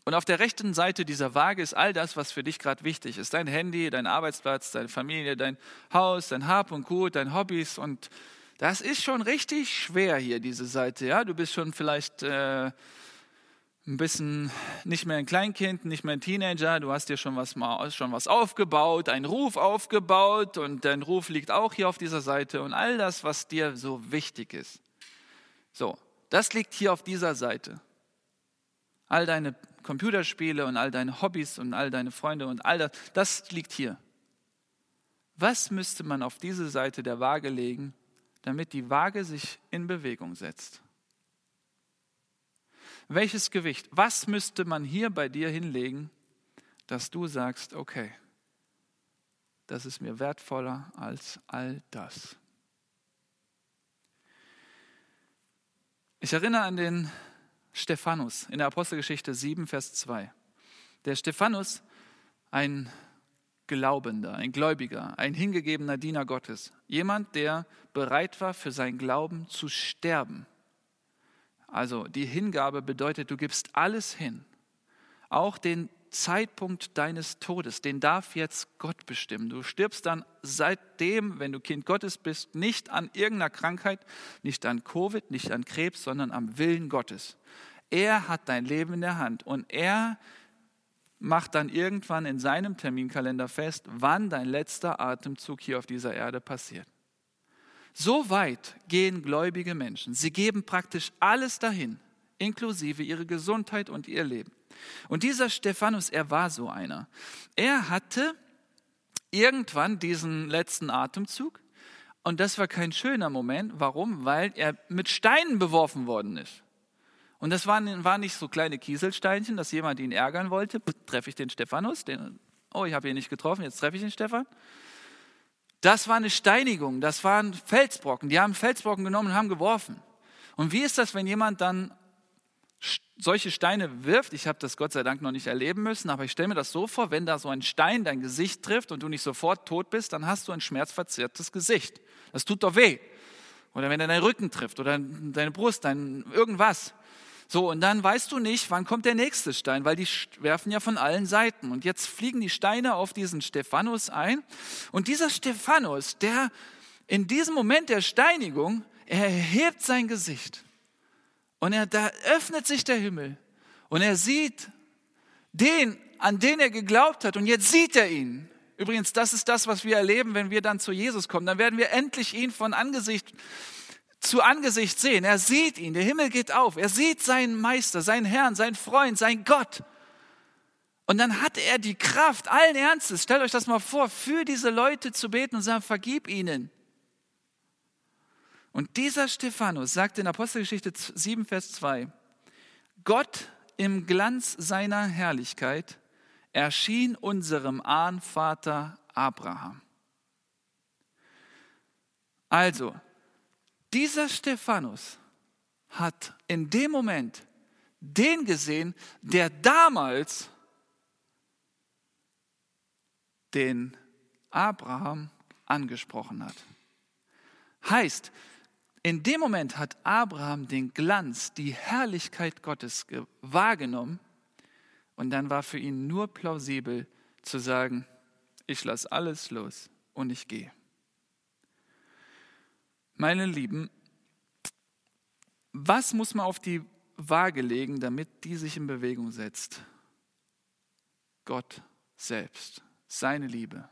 Und auf der rechten Seite dieser Waage ist all das, was für dich gerade wichtig ist. Dein Handy, dein Arbeitsplatz, deine Familie, dein Haus, dein Hab und Gut, deine Hobbys. Und das ist schon richtig schwer hier, diese Seite. Ja, du bist schon vielleicht äh, ein bisschen nicht mehr ein Kleinkind, nicht mehr ein Teenager, du hast dir schon was, schon was aufgebaut, einen Ruf aufgebaut und dein Ruf liegt auch hier auf dieser Seite und all das, was dir so wichtig ist. So, das liegt hier auf dieser Seite. All deine Computerspiele und all deine Hobbys und all deine Freunde und all das, das liegt hier. Was müsste man auf diese Seite der Waage legen, damit die Waage sich in Bewegung setzt? Welches Gewicht? Was müsste man hier bei dir hinlegen, dass du sagst, okay, das ist mir wertvoller als all das? Ich erinnere an den Stephanus in der Apostelgeschichte 7, Vers 2. Der Stephanus, ein Glaubender, ein Gläubiger, ein hingegebener Diener Gottes, jemand, der bereit war, für sein Glauben zu sterben. Also die Hingabe bedeutet, du gibst alles hin. Auch den Zeitpunkt deines Todes, den darf jetzt Gott bestimmen. Du stirbst dann seitdem, wenn du Kind Gottes bist, nicht an irgendeiner Krankheit, nicht an Covid, nicht an Krebs, sondern am Willen Gottes. Er hat dein Leben in der Hand und er macht dann irgendwann in seinem Terminkalender fest, wann dein letzter Atemzug hier auf dieser Erde passiert. So weit gehen gläubige Menschen. Sie geben praktisch alles dahin, inklusive ihre Gesundheit und ihr Leben. Und dieser Stephanus, er war so einer. Er hatte irgendwann diesen letzten Atemzug und das war kein schöner Moment. Warum? Weil er mit Steinen beworfen worden ist. Und das waren, waren nicht so kleine Kieselsteinchen, dass jemand ihn ärgern wollte. Treffe ich den Stephanus? Den, oh, ich habe ihn nicht getroffen, jetzt treffe ich den Stefan. Das war eine Steinigung, das waren Felsbrocken. Die haben Felsbrocken genommen und haben geworfen. Und wie ist das, wenn jemand dann solche Steine wirft? Ich habe das Gott sei Dank noch nicht erleben müssen, aber ich stelle mir das so vor, wenn da so ein Stein dein Gesicht trifft und du nicht sofort tot bist, dann hast du ein schmerzverzerrtes Gesicht. Das tut doch weh. Oder wenn er deinen Rücken trifft oder deine Brust, dein irgendwas. So, und dann weißt du nicht, wann kommt der nächste Stein, weil die werfen ja von allen Seiten. Und jetzt fliegen die Steine auf diesen Stephanus ein. Und dieser Stephanus, der in diesem Moment der Steinigung, er erhebt sein Gesicht. Und er, da öffnet sich der Himmel. Und er sieht den, an den er geglaubt hat. Und jetzt sieht er ihn. Übrigens, das ist das, was wir erleben, wenn wir dann zu Jesus kommen. Dann werden wir endlich ihn von Angesicht zu Angesicht sehen. Er sieht ihn, der Himmel geht auf. Er sieht seinen Meister, seinen Herrn, seinen Freund, seinen Gott. Und dann hat er die Kraft, allen Ernstes, stellt euch das mal vor, für diese Leute zu beten und sagen, vergib ihnen. Und dieser Stephanus sagt in Apostelgeschichte 7, Vers 2, Gott im Glanz seiner Herrlichkeit erschien unserem Ahnvater Abraham. Also, dieser Stephanus hat in dem Moment den gesehen, der damals den Abraham angesprochen hat. Heißt, in dem Moment hat Abraham den Glanz, die Herrlichkeit Gottes wahrgenommen und dann war für ihn nur plausibel zu sagen, ich lasse alles los und ich gehe. Meine Lieben, was muss man auf die Waage legen, damit die sich in Bewegung setzt? Gott selbst, seine Liebe.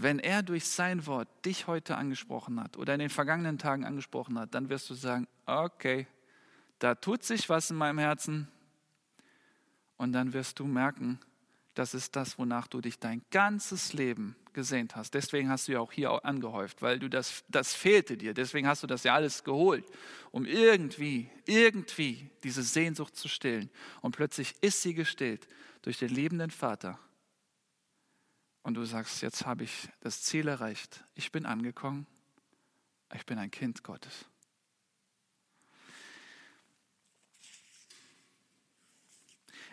Wenn er durch sein Wort dich heute angesprochen hat oder in den vergangenen Tagen angesprochen hat, dann wirst du sagen, okay, da tut sich was in meinem Herzen. Und dann wirst du merken, das ist das, wonach du dich dein ganzes Leben gesehnt hast. Deswegen hast du ja auch hier angehäuft, weil du das, das fehlte dir. Deswegen hast du das ja alles geholt, um irgendwie, irgendwie diese Sehnsucht zu stillen. Und plötzlich ist sie gestillt durch den liebenden Vater. Und du sagst, jetzt habe ich das Ziel erreicht. Ich bin angekommen. Ich bin ein Kind Gottes.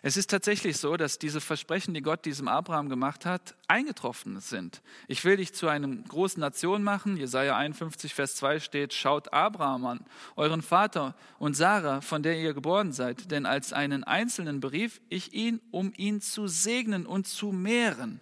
Es ist tatsächlich so, dass diese Versprechen, die Gott diesem Abraham gemacht hat, eingetroffen sind. Ich will dich zu einem großen Nation machen. Jesaja 51, Vers 2 steht: Schaut Abraham an, euren Vater und Sarah, von der ihr geboren seid. Denn als einen Einzelnen berief ich ihn, um ihn zu segnen und zu mehren.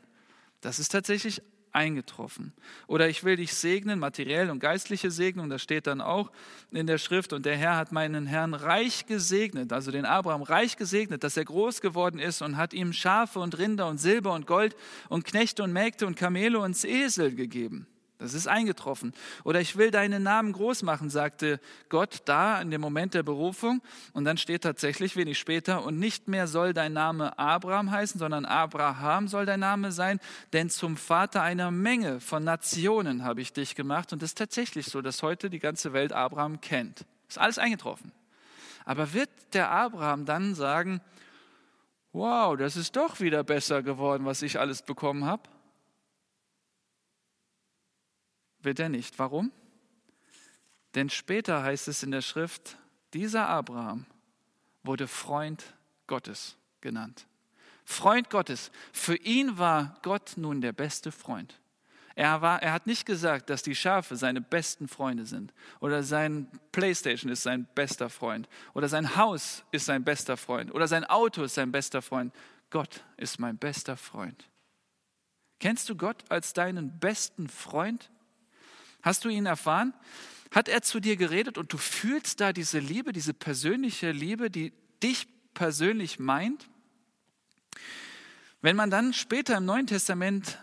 Das ist tatsächlich eingetroffen. Oder ich will dich segnen, materiell und geistliche Segnung, das steht dann auch in der Schrift. Und der Herr hat meinen Herrn reich gesegnet, also den Abraham reich gesegnet, dass er groß geworden ist und hat ihm Schafe und Rinder und Silber und Gold und Knechte und Mägde und Kamele und Esel gegeben. Das ist eingetroffen. Oder ich will deinen Namen groß machen, sagte Gott da in dem Moment der Berufung. Und dann steht tatsächlich wenig später, und nicht mehr soll dein Name Abraham heißen, sondern Abraham soll dein Name sein, denn zum Vater einer Menge von Nationen habe ich dich gemacht. Und es ist tatsächlich so, dass heute die ganze Welt Abraham kennt. Ist alles eingetroffen. Aber wird der Abraham dann sagen, wow, das ist doch wieder besser geworden, was ich alles bekommen habe? Wird er nicht. Warum? Denn später heißt es in der Schrift, dieser Abraham wurde Freund Gottes genannt. Freund Gottes. Für ihn war Gott nun der beste Freund. Er, war, er hat nicht gesagt, dass die Schafe seine besten Freunde sind oder sein Playstation ist sein bester Freund oder sein Haus ist sein bester Freund oder sein Auto ist sein bester Freund. Gott ist mein bester Freund. Kennst du Gott als deinen besten Freund? Hast du ihn erfahren? Hat er zu dir geredet und du fühlst da diese Liebe, diese persönliche Liebe, die dich persönlich meint? Wenn man dann später im Neuen Testament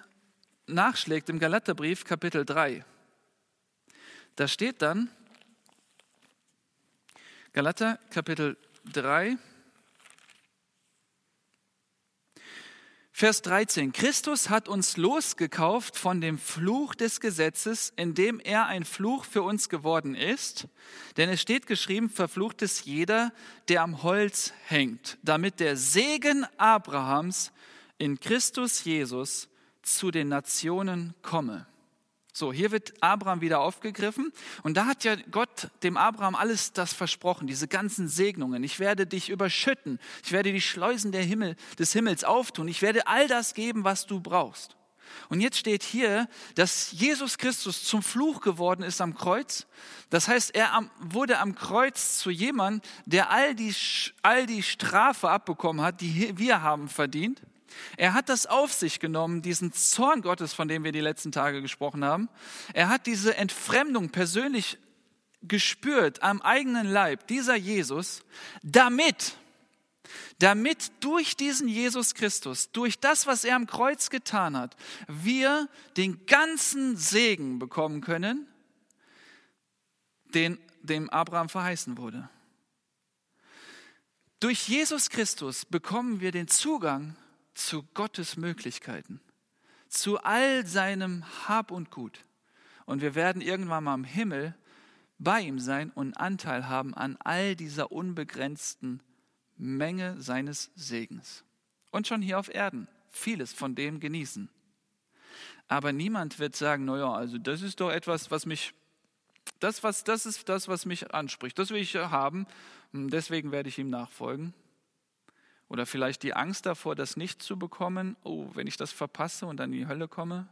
nachschlägt, im Galaterbrief Kapitel 3, da steht dann, Galater Kapitel 3, Vers 13. Christus hat uns losgekauft von dem Fluch des Gesetzes, indem er ein Fluch für uns geworden ist. Denn es steht geschrieben, verflucht ist jeder, der am Holz hängt, damit der Segen Abrahams in Christus Jesus zu den Nationen komme. So, hier wird Abraham wieder aufgegriffen und da hat ja Gott dem Abraham alles das versprochen, diese ganzen Segnungen. Ich werde dich überschütten, ich werde die Schleusen der Himmel, des Himmels auftun, ich werde all das geben, was du brauchst. Und jetzt steht hier, dass Jesus Christus zum Fluch geworden ist am Kreuz. Das heißt, er wurde am Kreuz zu jemandem, der all die, all die Strafe abbekommen hat, die wir haben verdient. Er hat das auf sich genommen, diesen Zorn Gottes, von dem wir die letzten Tage gesprochen haben. Er hat diese Entfremdung persönlich gespürt am eigenen Leib, dieser Jesus, damit damit durch diesen Jesus Christus, durch das, was er am Kreuz getan hat, wir den ganzen Segen bekommen können, den dem Abraham verheißen wurde. Durch Jesus Christus bekommen wir den Zugang zu Gottes Möglichkeiten, zu all seinem Hab und Gut. Und wir werden irgendwann mal im Himmel bei ihm sein und Anteil haben an all dieser unbegrenzten Menge seines Segens. Und schon hier auf Erden vieles von dem genießen. Aber niemand wird sagen, naja, also das ist doch etwas, was mich, das, was, das ist das, was mich anspricht. Das will ich haben, hm, deswegen werde ich ihm nachfolgen. Oder vielleicht die Angst davor, das nicht zu bekommen. Oh, wenn ich das verpasse und dann in die Hölle komme.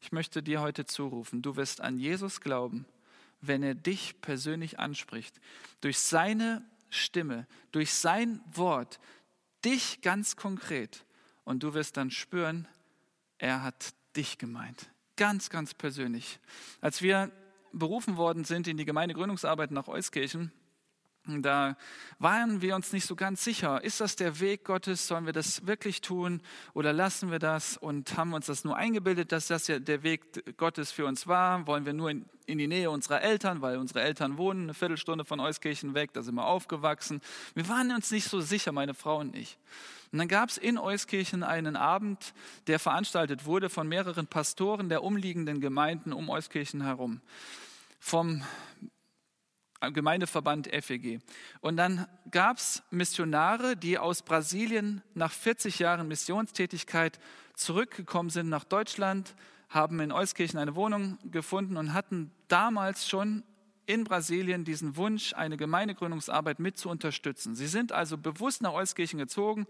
Ich möchte dir heute zurufen, du wirst an Jesus glauben, wenn er dich persönlich anspricht. Durch seine Stimme, durch sein Wort, dich ganz konkret. Und du wirst dann spüren, er hat dich gemeint. Ganz, ganz persönlich. Als wir berufen worden sind in die Gemeindegründungsarbeit nach Euskirchen, da waren wir uns nicht so ganz sicher. Ist das der Weg Gottes? Sollen wir das wirklich tun oder lassen wir das? Und haben uns das nur eingebildet, dass das ja der Weg Gottes für uns war? Wollen wir nur in, in die Nähe unserer Eltern, weil unsere Eltern wohnen eine Viertelstunde von Euskirchen weg, da sind wir aufgewachsen. Wir waren uns nicht so sicher, meine Frau und ich. Und dann gab es in Euskirchen einen Abend, der veranstaltet wurde von mehreren Pastoren der umliegenden Gemeinden um Euskirchen herum. Vom Gemeindeverband FEG. Und dann gab es Missionare, die aus Brasilien nach 40 Jahren Missionstätigkeit zurückgekommen sind nach Deutschland, haben in Euskirchen eine Wohnung gefunden und hatten damals schon in Brasilien diesen Wunsch, eine Gemeindegründungsarbeit mit zu unterstützen. Sie sind also bewusst nach Euskirchen gezogen,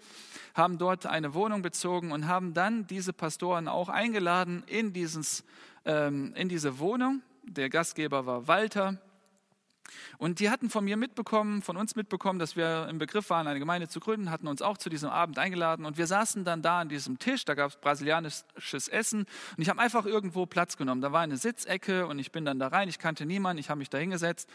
haben dort eine Wohnung bezogen und haben dann diese Pastoren auch eingeladen in, dieses, ähm, in diese Wohnung. Der Gastgeber war Walter und die hatten von mir mitbekommen, von uns mitbekommen, dass wir im Begriff waren, eine Gemeinde zu gründen, hatten uns auch zu diesem Abend eingeladen. Und wir saßen dann da an diesem Tisch, da gab es brasilianisches Essen. Und ich habe einfach irgendwo Platz genommen. Da war eine Sitzecke und ich bin dann da rein, ich kannte niemanden, ich habe mich da hingesetzt.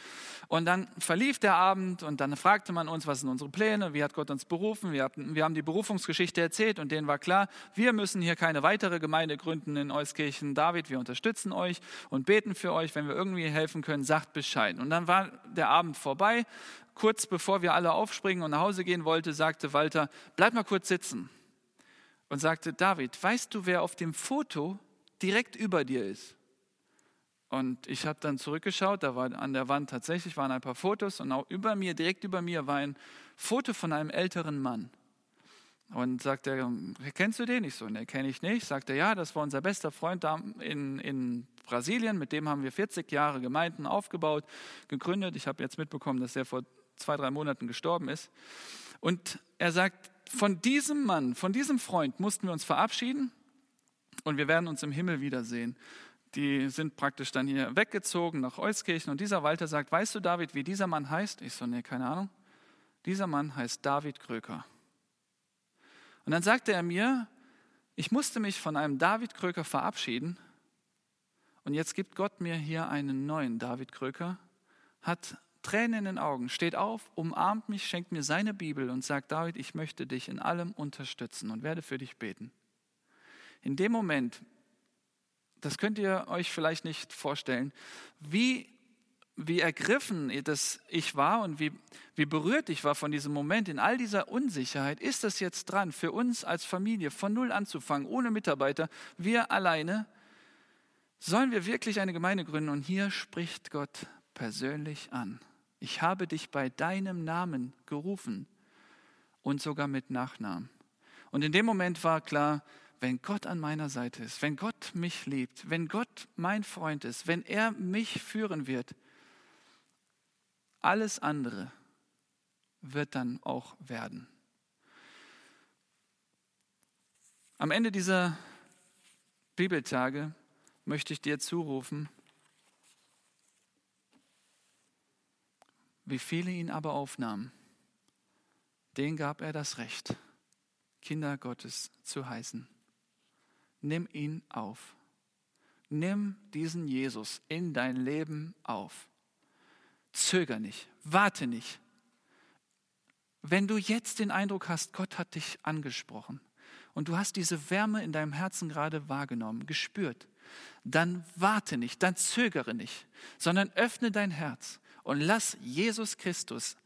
Und dann verlief der Abend und dann fragte man uns, was sind unsere Pläne, wie hat Gott uns berufen, wir, hatten, wir haben die Berufungsgeschichte erzählt und denen war klar, wir müssen hier keine weitere Gemeinde gründen in Euskirchen. David, wir unterstützen euch und beten für euch, wenn wir irgendwie helfen können, sagt Bescheid. Und dann war der Abend vorbei. Kurz bevor wir alle aufspringen und nach Hause gehen wollten, sagte Walter, bleib mal kurz sitzen. Und sagte, David, weißt du, wer auf dem Foto direkt über dir ist? Und ich habe dann zurückgeschaut, da war an der Wand tatsächlich waren ein paar Fotos und auch über mir, direkt über mir war ein Foto von einem älteren Mann. Und sagt er, kennst du den? Ich so, ne, kenne ich nicht. Sagt er, ja, das war unser bester Freund da in, in Brasilien, mit dem haben wir 40 Jahre Gemeinden aufgebaut, gegründet. Ich habe jetzt mitbekommen, dass er vor zwei, drei Monaten gestorben ist. Und er sagt, von diesem Mann, von diesem Freund mussten wir uns verabschieden und wir werden uns im Himmel wiedersehen. Die sind praktisch dann hier weggezogen nach Euskirchen und dieser Walter sagt, weißt du David, wie dieser Mann heißt? Ich so, nee, keine Ahnung. Dieser Mann heißt David Kröker. Und dann sagte er mir, ich musste mich von einem David Kröker verabschieden, und jetzt gibt Gott mir hier einen neuen David Kröker, hat Tränen in den Augen, steht auf, umarmt mich, schenkt mir seine Bibel und sagt, David, ich möchte dich in allem unterstützen und werde für dich beten. In dem Moment, das könnt ihr euch vielleicht nicht vorstellen, wie, wie ergriffen das ich war und wie, wie berührt ich war von diesem Moment, in all dieser Unsicherheit, ist das jetzt dran, für uns als Familie von null anzufangen, ohne Mitarbeiter, wir alleine, Sollen wir wirklich eine Gemeinde gründen? Und hier spricht Gott persönlich an. Ich habe dich bei deinem Namen gerufen und sogar mit Nachnamen. Und in dem Moment war klar, wenn Gott an meiner Seite ist, wenn Gott mich liebt, wenn Gott mein Freund ist, wenn er mich führen wird, alles andere wird dann auch werden. Am Ende dieser Bibeltage möchte ich dir zurufen, wie viele ihn aber aufnahmen, den gab er das Recht, Kinder Gottes zu heißen. Nimm ihn auf. Nimm diesen Jesus in dein Leben auf. Zöger nicht, warte nicht. Wenn du jetzt den Eindruck hast, Gott hat dich angesprochen und du hast diese Wärme in deinem Herzen gerade wahrgenommen, gespürt, dann warte nicht, dann zögere nicht, sondern öffne dein Herz und lass Jesus Christus,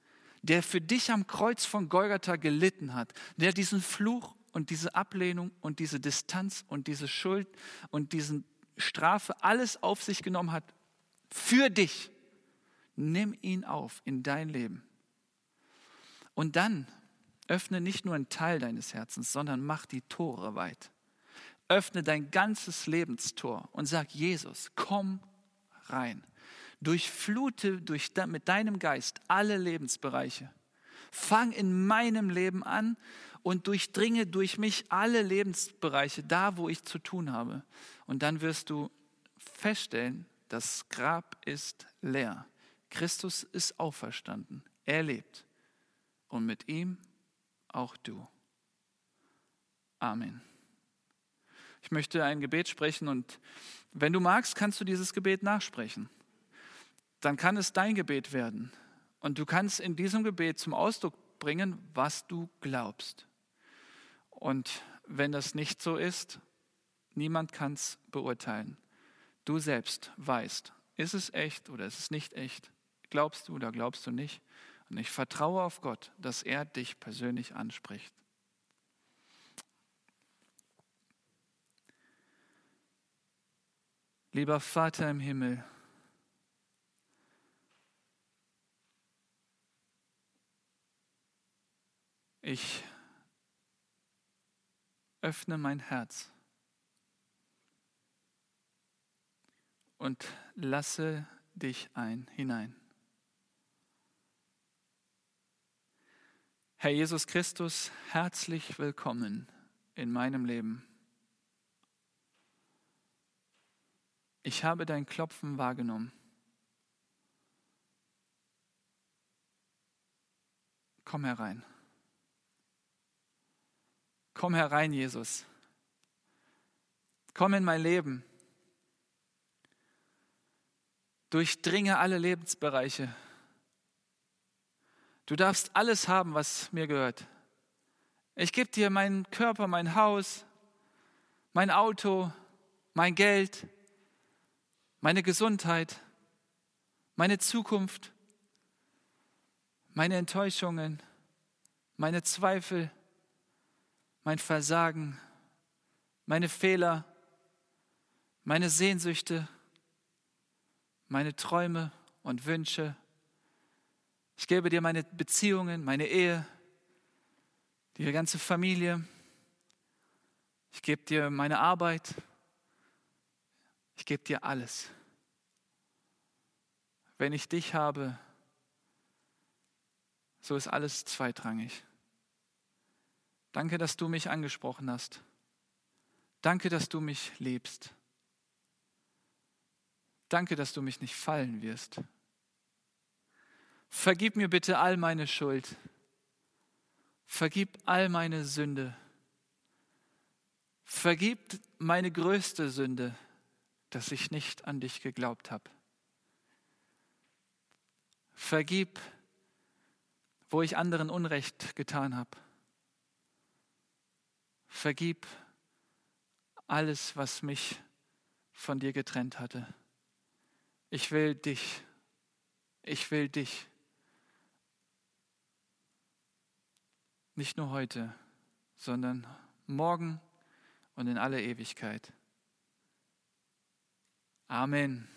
der für dich am Kreuz von Golgatha gelitten hat, der diesen Fluch und diese Ablehnung und diese Distanz und diese Schuld und diese Strafe alles auf sich genommen hat, für dich, nimm ihn auf in dein Leben. Und dann öffne nicht nur einen Teil deines Herzens, sondern mach die Tore weit. Öffne dein ganzes Lebenstor und sag, Jesus, komm rein. Durchflute durch, mit deinem Geist alle Lebensbereiche. Fang in meinem Leben an und durchdringe durch mich alle Lebensbereiche, da wo ich zu tun habe. Und dann wirst du feststellen, das Grab ist leer. Christus ist auferstanden. Er lebt. Und mit ihm auch du. Amen. Ich möchte ein Gebet sprechen und wenn du magst, kannst du dieses Gebet nachsprechen. Dann kann es dein Gebet werden. Und du kannst in diesem Gebet zum Ausdruck bringen, was du glaubst. Und wenn das nicht so ist, niemand kann es beurteilen. Du selbst weißt, ist es echt oder ist es nicht echt? Glaubst du oder glaubst du nicht? Und ich vertraue auf Gott, dass er dich persönlich anspricht. Lieber Vater im Himmel, ich öffne mein Herz und lasse dich ein hinein. Herr Jesus Christus, herzlich willkommen in meinem Leben. Ich habe dein Klopfen wahrgenommen. Komm herein. Komm herein, Jesus. Komm in mein Leben. Durchdringe alle Lebensbereiche. Du darfst alles haben, was mir gehört. Ich gebe dir meinen Körper, mein Haus, mein Auto, mein Geld, meine Gesundheit, meine Zukunft, meine Enttäuschungen, meine Zweifel, mein Versagen, meine Fehler, meine Sehnsüchte, meine Träume und Wünsche. Ich gebe dir meine Beziehungen, meine Ehe, die ganze Familie. Ich gebe dir meine Arbeit. Ich gebe dir alles. Wenn ich dich habe, so ist alles zweitrangig. Danke, dass du mich angesprochen hast. Danke, dass du mich liebst. Danke, dass du mich nicht fallen wirst. Vergib mir bitte all meine Schuld. Vergib all meine Sünde. Vergib meine größte Sünde, dass ich nicht an dich geglaubt habe. Vergib, wo ich anderen Unrecht getan habe. Vergib alles, was mich von dir getrennt hatte. Ich will dich. Ich will dich. Nicht nur heute, sondern morgen und in alle Ewigkeit. Amen.